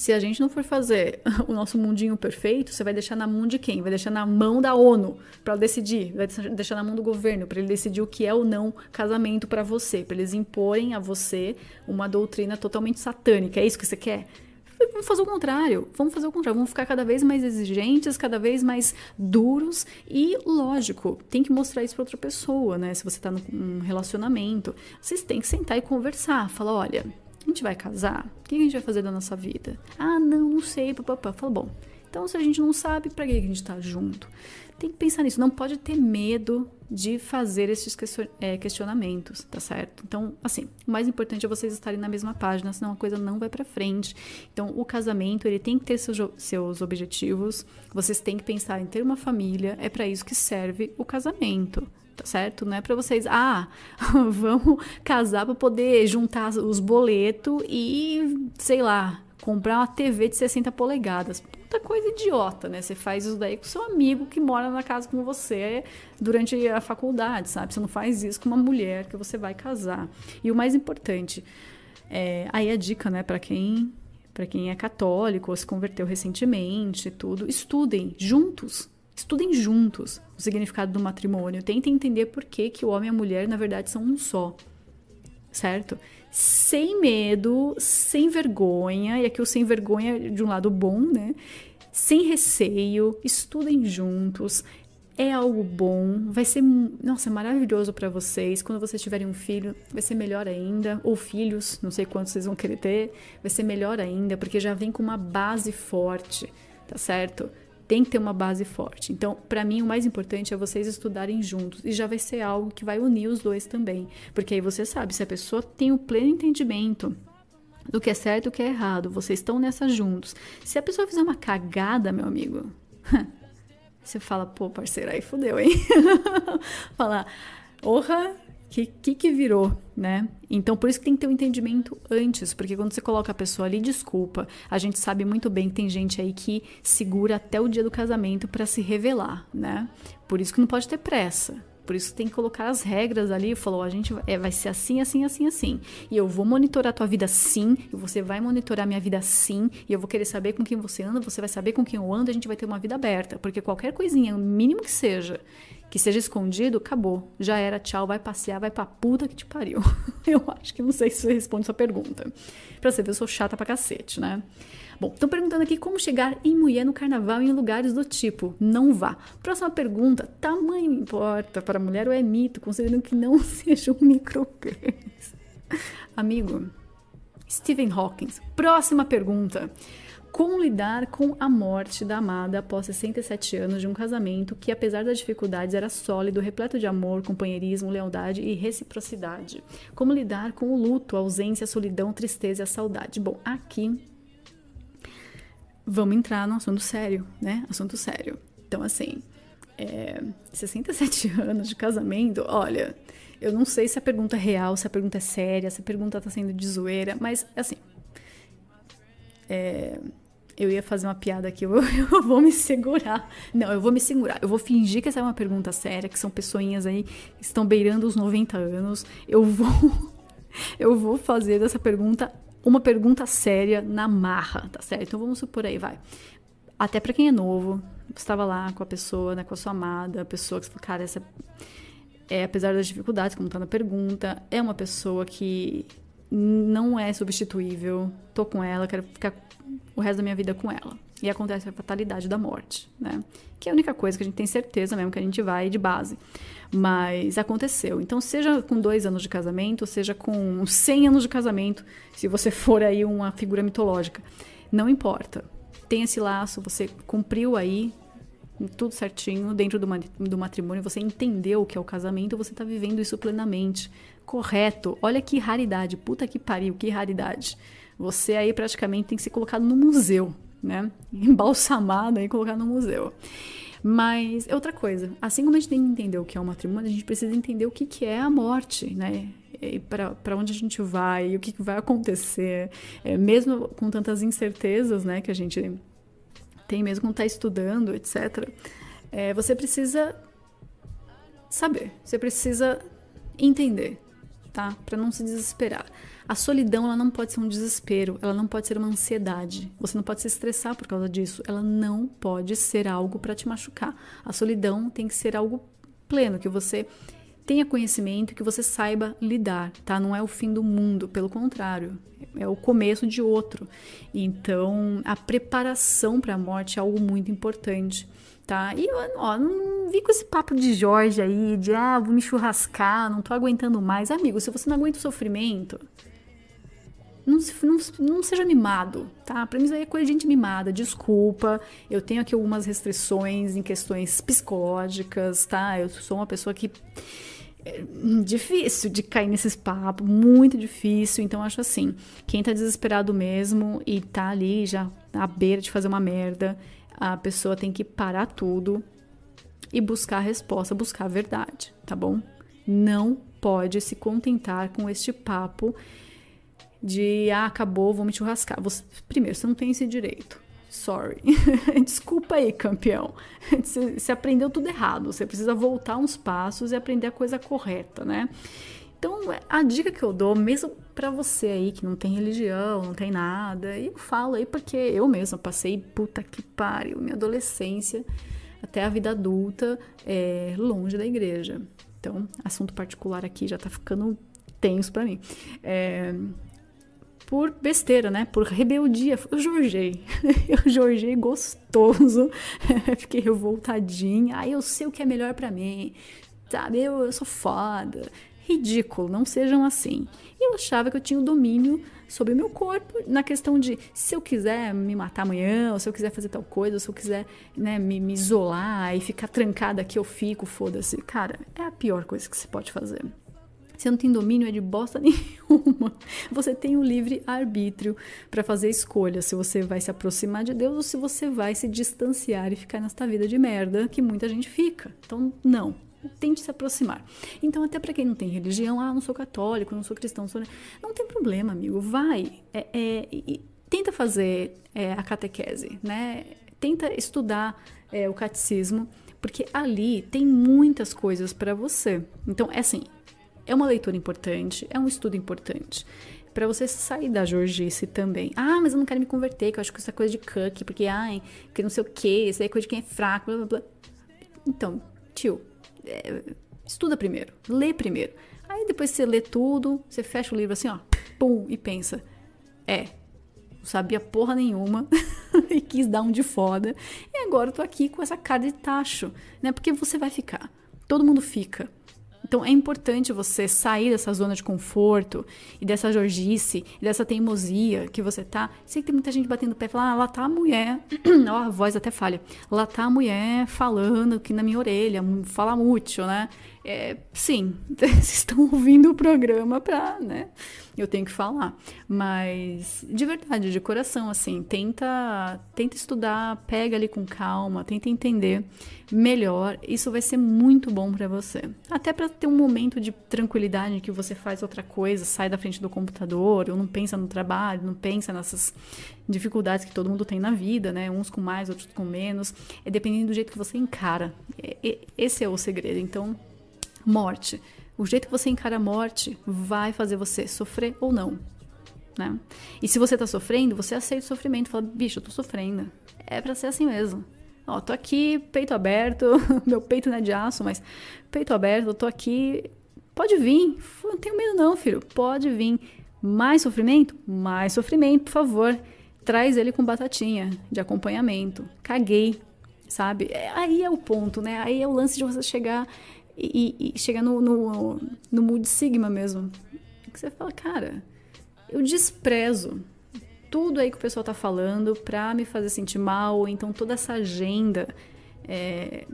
se a gente não for fazer *laughs* o nosso mundinho perfeito, você vai deixar na mão de quem? Vai deixar na mão da ONU para decidir, vai deixar na mão do governo para ele decidir o que é ou não casamento para você, para eles imporem a você uma doutrina totalmente satânica. É isso que você quer? Vamos fazer o contrário. Vamos fazer o contrário. Vamos ficar cada vez mais exigentes, cada vez mais duros. E, lógico, tem que mostrar isso para outra pessoa, né? Se você está num relacionamento, vocês têm que sentar e conversar. Falar: olha, gente vai casar? O que a gente vai fazer da nossa vida? Ah, não, não sei, papapá. Fala, bom, então se a gente não sabe, para que a gente tá junto? Tem que pensar nisso, não pode ter medo de fazer esses é, questionamentos, tá certo? Então, assim, o mais importante é vocês estarem na mesma página, senão a coisa não vai para frente. Então, o casamento, ele tem que ter seus, seus objetivos, vocês têm que pensar em ter uma família, é para isso que serve o casamento, tá certo? Não é para vocês, ah, *laughs* vamos casar para poder juntar os boletos e, sei lá, comprar uma TV de 60 polegadas. Puta coisa idiota, né? Você faz isso daí com seu amigo que mora na casa com você durante a faculdade, sabe? Você não faz isso com uma mulher que você vai casar. E o mais importante, é, aí a dica, né, para quem para quem é católico ou se converteu recentemente, tudo, estudem juntos Estudem juntos o significado do matrimônio. Tentem entender por que, que o homem e a mulher, na verdade, são um só. Certo? Sem medo, sem vergonha, e aqui o sem vergonha de um lado bom, né? Sem receio, estudem juntos, é algo bom, vai ser, nossa, maravilhoso para vocês. Quando vocês tiverem um filho, vai ser melhor ainda, ou filhos, não sei quantos vocês vão querer ter, vai ser melhor ainda, porque já vem com uma base forte, tá certo? Tem que ter uma base forte. Então, para mim, o mais importante é vocês estudarem juntos e já vai ser algo que vai unir os dois também, porque aí você sabe se a pessoa tem o pleno entendimento do que é certo e o que é errado, vocês estão nessa juntos. Se a pessoa fizer uma cagada, meu amigo, *laughs* Você fala, pô, parceiro, aí fudeu, hein? *laughs* Fala, orra, que, que que virou, né? Então, por isso que tem que ter um entendimento antes, porque quando você coloca a pessoa ali, desculpa, a gente sabe muito bem que tem gente aí que segura até o dia do casamento para se revelar, né? Por isso que não pode ter pressa. Por isso tem que colocar as regras ali. Falou, a gente é, vai ser assim, assim, assim, assim. E eu vou monitorar a tua vida sim, e você vai monitorar a minha vida sim, e eu vou querer saber com quem você anda, você vai saber com quem eu ando, a gente vai ter uma vida aberta. Porque qualquer coisinha, o mínimo que seja, que seja escondido, acabou. Já era, tchau, vai passear, vai pra puta que te pariu. *laughs* eu acho que não sei se você responde sua pergunta. Pra você ver, eu sou chata pra cacete, né? Bom, estão perguntando aqui como chegar em mulher no carnaval em lugares do tipo não vá. Próxima pergunta: tamanho importa para mulher ou é mito, considerando que não *laughs* seja um micropênis? Amigo, Stephen Hawking. Próxima pergunta. Como lidar com a morte da amada após 67 anos de um casamento que, apesar das dificuldades, era sólido, repleto de amor, companheirismo, lealdade e reciprocidade? Como lidar com o luto, a ausência, a solidão, a tristeza e a saudade? Bom, aqui vamos entrar no assunto sério, né? Assunto sério. Então, assim, é, 67 *laughs* anos de casamento, olha, eu não sei se a pergunta é real, se a pergunta é séria, se a pergunta tá sendo de zoeira, mas, assim, é, eu ia fazer uma piada aqui, eu, *laughs* eu, vou me segurar. Não, eu vou me segurar. Eu vou fingir que essa é uma pergunta séria, que são pessoinhas aí que estão beirando os 90 anos. Eu vou. *laughs* Eu vou fazer dessa pergunta uma pergunta séria na marra, tá certo? Então vamos supor aí, vai. Até para quem é novo, estava lá com a pessoa, né, com a sua amada, a pessoa que você falou, cara, essa é, apesar das dificuldades, como tá na pergunta, é uma pessoa que não é substituível, tô com ela, quero ficar o resto da minha vida com ela. E acontece a fatalidade da morte, né? Que é a única coisa que a gente tem certeza mesmo que a gente vai de base. Mas aconteceu. Então, seja com dois anos de casamento, seja com 100 anos de casamento, se você for aí uma figura mitológica, não importa. Tem esse laço, você cumpriu aí tudo certinho dentro do, do matrimônio, você entendeu o que é o casamento, você está vivendo isso plenamente. Correto. Olha que raridade. Puta que pariu, que raridade. Você aí praticamente tem que ser colocado no museu, né? *laughs* Embalsamado e colocado no museu. Mas é outra coisa. Assim como a gente tem que entender o que é o matrimônio, a gente precisa entender o que, que é a morte, né? Para onde a gente vai, o que, que vai acontecer, é, mesmo com tantas incertezas, né, que a gente tem mesmo quando está estudando, etc. É, você precisa saber, você precisa entender, tá? Para não se desesperar. A solidão ela não pode ser um desespero, ela não pode ser uma ansiedade. Você não pode se estressar por causa disso. Ela não pode ser algo para te machucar. A solidão tem que ser algo pleno, que você tenha conhecimento, que você saiba lidar, tá? Não é o fim do mundo, pelo contrário, é o começo de outro. Então, a preparação para a morte é algo muito importante, tá? E ó, não vi com esse papo de Jorge aí, de ah, vou me churrascar, não tô aguentando mais. Amigo, se você não aguenta o sofrimento, não, não, não seja mimado, tá? Pra mim isso aí é coisa de gente mimada, desculpa. Eu tenho aqui algumas restrições em questões psicológicas, tá? Eu sou uma pessoa que. É difícil de cair nesses papos, muito difícil. Então, acho assim: quem tá desesperado mesmo e tá ali já à beira de fazer uma merda, a pessoa tem que parar tudo e buscar a resposta, buscar a verdade, tá bom? Não pode se contentar com este papo de ah, acabou, vou me churrascar. Você, primeiro, você não tem esse direito. Sorry. *laughs* Desculpa aí, campeão. *laughs* Você, você aprendeu tudo errado. Você precisa voltar uns passos e aprender a coisa correta, né? Então, a dica que eu dou, mesmo para você aí que não tem religião, não tem nada, eu falo aí porque eu mesma passei, puta que pariu, minha adolescência até a vida adulta é, longe da igreja. Então, assunto particular aqui já tá ficando tenso para mim. É, por besteira, né? Por rebeldia. Eu jorgei. *laughs* Eu jorgei gostoso. *laughs* Fiquei revoltadinha. Aí eu sei o que é melhor para mim. Sabe? Eu, eu sou foda. Ridículo, não sejam assim. E eu achava que eu tinha o domínio sobre o meu corpo na questão de se eu quiser me matar amanhã, ou se eu quiser fazer tal coisa, ou se eu quiser né, me, me isolar e ficar trancada aqui, eu fico, foda-se. Cara, é a pior coisa que você pode fazer. Você não tem domínio é de bosta *laughs* nenhuma. Você tem o livre arbítrio para fazer escolha se você vai se aproximar de Deus ou se você vai se distanciar e ficar nesta vida de merda que muita gente fica. Então, não. Tente se aproximar. Então, até para quem não tem religião, ah, não sou católico, não sou cristão, não, sou... não tem problema, amigo. Vai. É, é, tenta fazer é, a catequese, né? Tenta estudar é, o catecismo, porque ali tem muitas coisas para você. Então, é assim, é uma leitura importante, é um estudo importante. Para você sair da Georgice também. Ah, mas eu não quero me converter, que eu acho que isso é coisa de cuck, porque, ai, que não sei o quê, isso aí é coisa de quem é fraco, blá blá blá. Então, tio, é, estuda primeiro, lê primeiro. Aí depois você lê tudo, você fecha o livro assim, ó, pum, e pensa: é, não sabia porra nenhuma *laughs* e quis dar um de foda. E agora eu tô aqui com essa cara de tacho, né? Porque você vai ficar. Todo mundo fica. Então é importante você sair dessa zona de conforto e dessa jorgice e dessa teimosia que você tá. Sei que tem muita gente batendo o pé e falando, ah, lá tá a mulher, *clears throat* ó, a voz até falha. Lá tá a mulher falando aqui na minha orelha, fala muito, né? É, sim, *laughs* vocês estão ouvindo o programa pra, né? Eu tenho que falar. Mas, de verdade, de coração, assim, tenta, tenta estudar, pega ali com calma, tenta entender melhor. Isso vai ser muito bom para você. Até para ter um momento de tranquilidade em que você faz outra coisa, sai da frente do computador, ou não pensa no trabalho, não pensa nessas dificuldades que todo mundo tem na vida, né? Uns com mais, outros com menos. É dependendo do jeito que você encara. Esse é o segredo. Então, morte. O jeito que você encara a morte vai fazer você sofrer ou não. Né? E se você tá sofrendo, você aceita o sofrimento. Fala, bicho, eu tô sofrendo. É para ser assim mesmo. Ó, tô aqui, peito aberto. *laughs* Meu peito não é de aço, mas peito aberto, eu tô aqui. Pode vir. Não tenho medo, não, filho. Pode vir. Mais sofrimento? Mais sofrimento, por favor. Traz ele com batatinha de acompanhamento. Caguei, sabe? É, aí é o ponto, né? Aí é o lance de você chegar e, e chegar no, no, no mood sigma mesmo. Que você fala, cara, eu desprezo tudo aí que o pessoal tá falando pra me fazer sentir mal, ou então toda essa agenda é,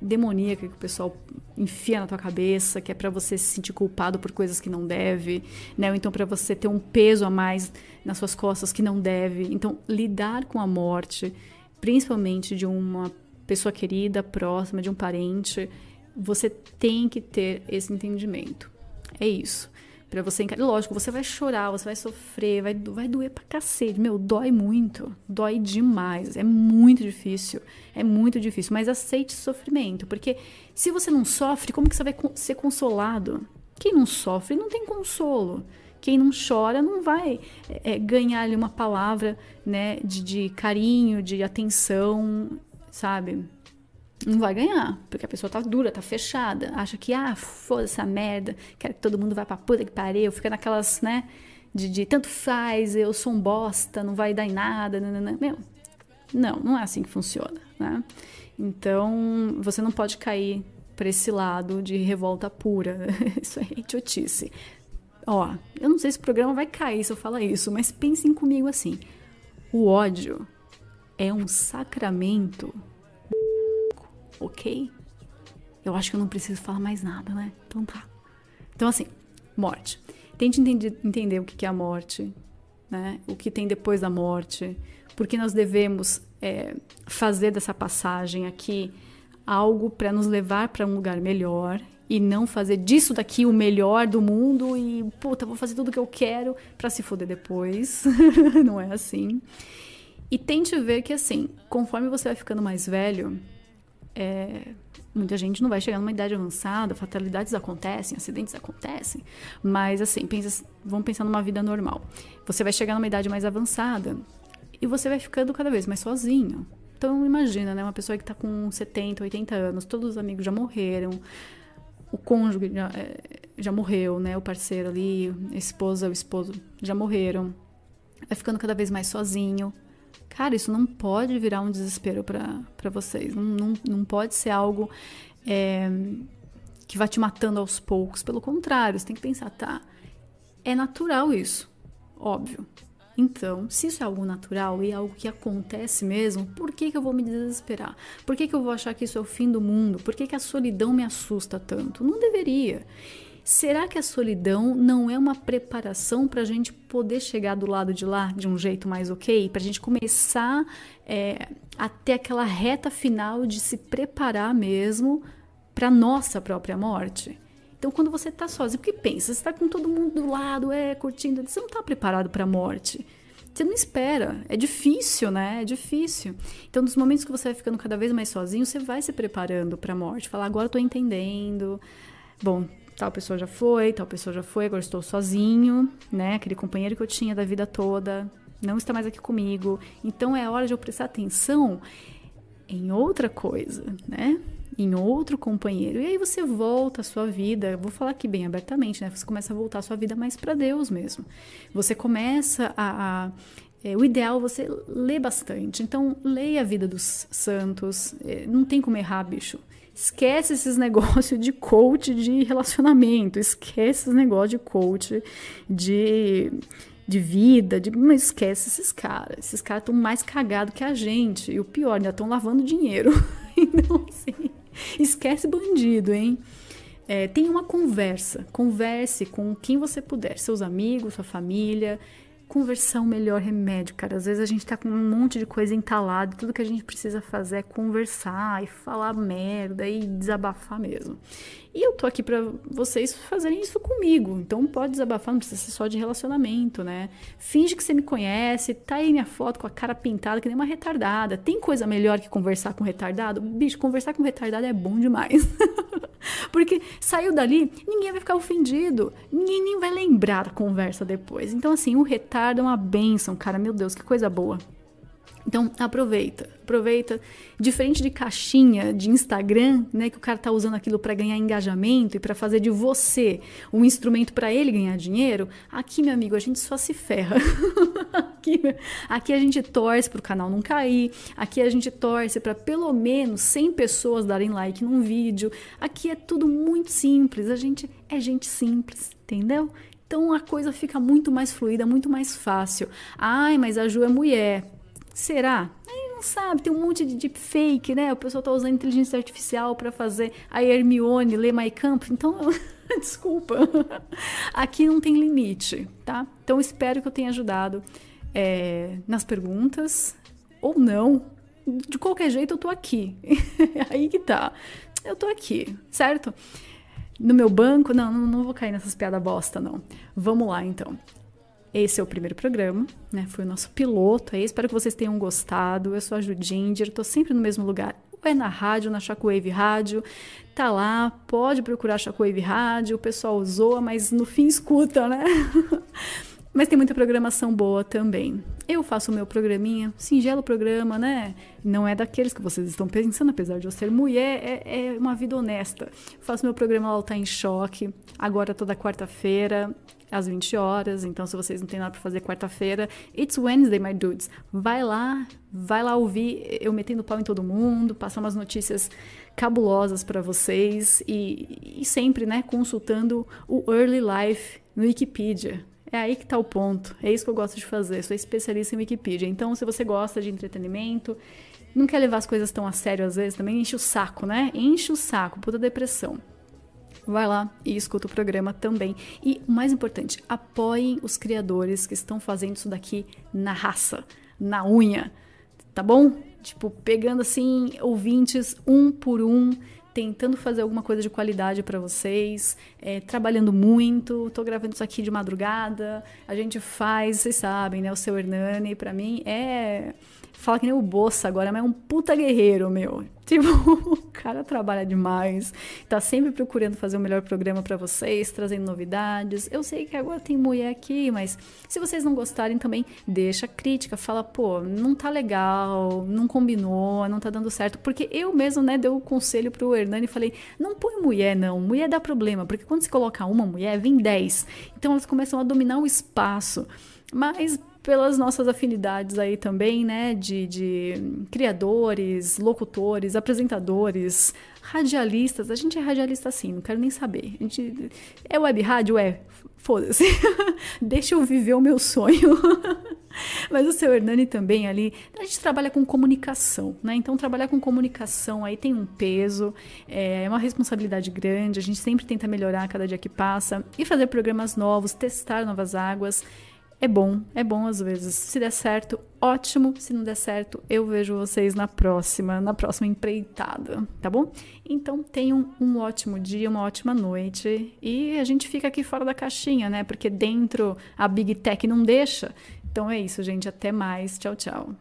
demoníaca que o pessoal enfia na tua cabeça, que é para você se sentir culpado por coisas que não deve, né? Ou então para você ter um peso a mais nas suas costas que não deve. Então, lidar com a morte, principalmente de uma pessoa querida, próxima, de um parente, você tem que ter esse entendimento. É isso. Para você encarar. Lógico, você vai chorar, você vai sofrer, vai, vai doer pra cacete. Meu, dói muito. Dói demais. É muito difícil. É muito difícil. Mas aceite sofrimento. Porque se você não sofre, como que você vai ser consolado? Quem não sofre não tem consolo. Quem não chora não vai é, ganhar ali uma palavra né, de, de carinho, de atenção, sabe? Não vai ganhar, porque a pessoa tá dura, tá fechada, acha que, ah, foda essa merda, quero que todo mundo vá pra puta que pariu, fica naquelas, né, de, de tanto faz, eu sou um bosta, não vai dar em nada, nanana. meu, não, não é assim que funciona, né? Então, você não pode cair para esse lado de revolta pura, *laughs* isso é idiotice. Ó, eu não sei se o programa vai cair se eu falar isso, mas pensem comigo assim, o ódio é um sacramento ok? Eu acho que eu não preciso falar mais nada, né? Então tá. Então, assim, morte. Tente entender, entender o que é a morte, né? O que tem depois da morte. Porque nós devemos é, fazer dessa passagem aqui algo para nos levar para um lugar melhor e não fazer disso daqui o melhor do mundo e, puta, vou fazer tudo que eu quero para se foder depois. *laughs* não é assim. E tente ver que, assim, conforme você vai ficando mais velho, é, muita gente não vai chegar numa idade avançada, fatalidades acontecem, acidentes acontecem, mas assim, pensa, vamos pensar numa vida normal. Você vai chegar numa idade mais avançada e você vai ficando cada vez mais sozinho. Então imagina, né? Uma pessoa que está com 70, 80 anos, todos os amigos já morreram, o cônjuge já, é, já morreu, né? O parceiro ali, a esposa, o esposo já morreram. Vai ficando cada vez mais sozinho. Cara, isso não pode virar um desespero para vocês. Não, não, não pode ser algo é, que vai te matando aos poucos. Pelo contrário, você tem que pensar, tá? É natural isso, óbvio. Então, se isso é algo natural e é algo que acontece mesmo, por que, que eu vou me desesperar? Por que, que eu vou achar que isso é o fim do mundo? Por que, que a solidão me assusta tanto? Não deveria. Será que a solidão não é uma preparação para a gente poder chegar do lado de lá de um jeito mais ok? Para a gente começar é, a ter aquela reta final de se preparar mesmo para nossa própria morte? Então, quando você está sozinho, porque pensa, você está com todo mundo do lado, é, curtindo, você não está preparado para a morte. Você não espera. É difícil, né? É difícil. Então, nos momentos que você vai ficando cada vez mais sozinho, você vai se preparando para a morte. Falar, agora eu tô entendendo. Bom, tal pessoa já foi, tal pessoa já foi, agora estou sozinho, né? Aquele companheiro que eu tinha da vida toda não está mais aqui comigo. Então, é hora de eu prestar atenção em outra coisa, né? em outro companheiro. E aí você volta a sua vida, vou falar aqui bem abertamente, né? Você começa a voltar a sua vida mais para Deus mesmo. Você começa a, a é, o ideal é você ler bastante. Então, leia a vida dos santos. É, não tem como errar, bicho. Esquece esses negócios de coach de relacionamento. Esquece esses negócios de coach de, de vida. De, mas esquece esses caras. Esses caras estão mais cagados que a gente. E o pior, ainda estão lavando dinheiro. *laughs* então, assim. Esquece bandido, hein? É, tenha uma conversa. Converse com quem você puder, seus amigos, sua família. Conversar é o melhor remédio, cara. Às vezes a gente tá com um monte de coisa entalada, tudo que a gente precisa fazer é conversar e falar merda e desabafar mesmo. E eu tô aqui para vocês fazerem isso comigo. Então pode desabafar, não precisa ser só de relacionamento, né? Finge que você me conhece, tá aí minha foto com a cara pintada que nem uma retardada. Tem coisa melhor que conversar com retardado? Bicho, conversar com retardado é bom demais. *laughs* Porque saiu dali, ninguém vai ficar ofendido, ninguém nem vai lembrar da conversa depois. Então, assim, o retardo é uma benção, cara. Meu Deus, que coisa boa. Então, aproveita, aproveita. Diferente de caixinha de Instagram, né, que o cara tá usando aquilo para ganhar engajamento e para fazer de você um instrumento para ele ganhar dinheiro, aqui, meu amigo, a gente só se ferra. *laughs* aqui, aqui a gente torce pro canal não cair, aqui a gente torce para pelo menos 100 pessoas darem like num vídeo. Aqui é tudo muito simples, a gente é gente simples, entendeu? Então a coisa fica muito mais fluida, muito mais fácil. Ai, mas a Ju é mulher. Será? Aí não sabe, tem um monte de deepfake, né? O pessoal tá usando inteligência artificial para fazer a Hermione ler My Camp. Então, *laughs* desculpa. Aqui não tem limite, tá? Então, espero que eu tenha ajudado é, nas perguntas. Ou não. De qualquer jeito, eu tô aqui. *laughs* Aí que tá. Eu tô aqui, certo? No meu banco, não, não, não vou cair nessas piadas bosta, não. Vamos lá, então. Esse é o primeiro programa, né? Foi o nosso piloto aí. Espero que vocês tenham gostado. Eu sou a Judinger, tô sempre no mesmo lugar. Ou é na rádio, na Shockwave Rádio. Tá lá, pode procurar Shockwave Rádio. O pessoal zoa, mas no fim escuta, né? *laughs* Mas tem muita programação boa também. Eu faço o meu programinha, singelo programa, né? Não é daqueles que vocês estão pensando, apesar de eu ser mulher, é, é uma vida honesta. faço meu programa lá, tá em choque. Agora toda quarta-feira às 20 horas. Então, se vocês não têm nada para fazer quarta-feira, it's Wednesday, my dudes. Vai lá, vai lá ouvir eu metendo pau em todo mundo, passar umas notícias cabulosas para vocês e, e, sempre, né, consultando o Early Life no Wikipedia. É aí que tá o ponto. É isso que eu gosto de fazer. Sou especialista em Wikipedia. Então, se você gosta de entretenimento, não quer levar as coisas tão a sério às vezes, também enche o saco, né? Enche o saco, puta depressão vai lá e escuta o programa também. E o mais importante, apoiem os criadores que estão fazendo isso daqui na raça, na unha, tá bom? Tipo, pegando assim ouvintes um por um, tentando fazer alguma coisa de qualidade para vocês, é, trabalhando muito. Tô gravando isso aqui de madrugada. A gente faz, vocês sabem, né? O seu Hernani, para mim, é fala que nem o Bossa agora, mas é um puta guerreiro, meu. *laughs* Tipo, o cara trabalha demais, tá sempre procurando fazer o melhor programa para vocês, trazendo novidades. Eu sei que agora tem mulher aqui, mas se vocês não gostarem também, deixa crítica, fala, pô, não tá legal, não combinou, não tá dando certo. Porque eu mesmo, né, dei o um conselho pro Hernani e falei, não põe mulher, não. Mulher dá problema, porque quando se coloca uma mulher, vem 10. Então elas começam a dominar o espaço. Mas pelas nossas afinidades aí também, né, de, de criadores, locutores, apresentadores, radialistas. A gente é radialista assim, não quero nem saber. A gente é web rádio, é. Foda-se. *laughs* Deixa eu viver o meu sonho. *laughs* Mas o seu Hernani também ali, a gente trabalha com comunicação, né? Então trabalhar com comunicação aí tem um peso, é uma responsabilidade grande, a gente sempre tenta melhorar cada dia que passa e fazer programas novos, testar novas águas. É bom, é bom às vezes. Se der certo, ótimo. Se não der certo, eu vejo vocês na próxima, na próxima empreitada, tá bom? Então tenham um ótimo dia, uma ótima noite. E a gente fica aqui fora da caixinha, né? Porque dentro a Big Tech não deixa. Então é isso, gente. Até mais. Tchau, tchau.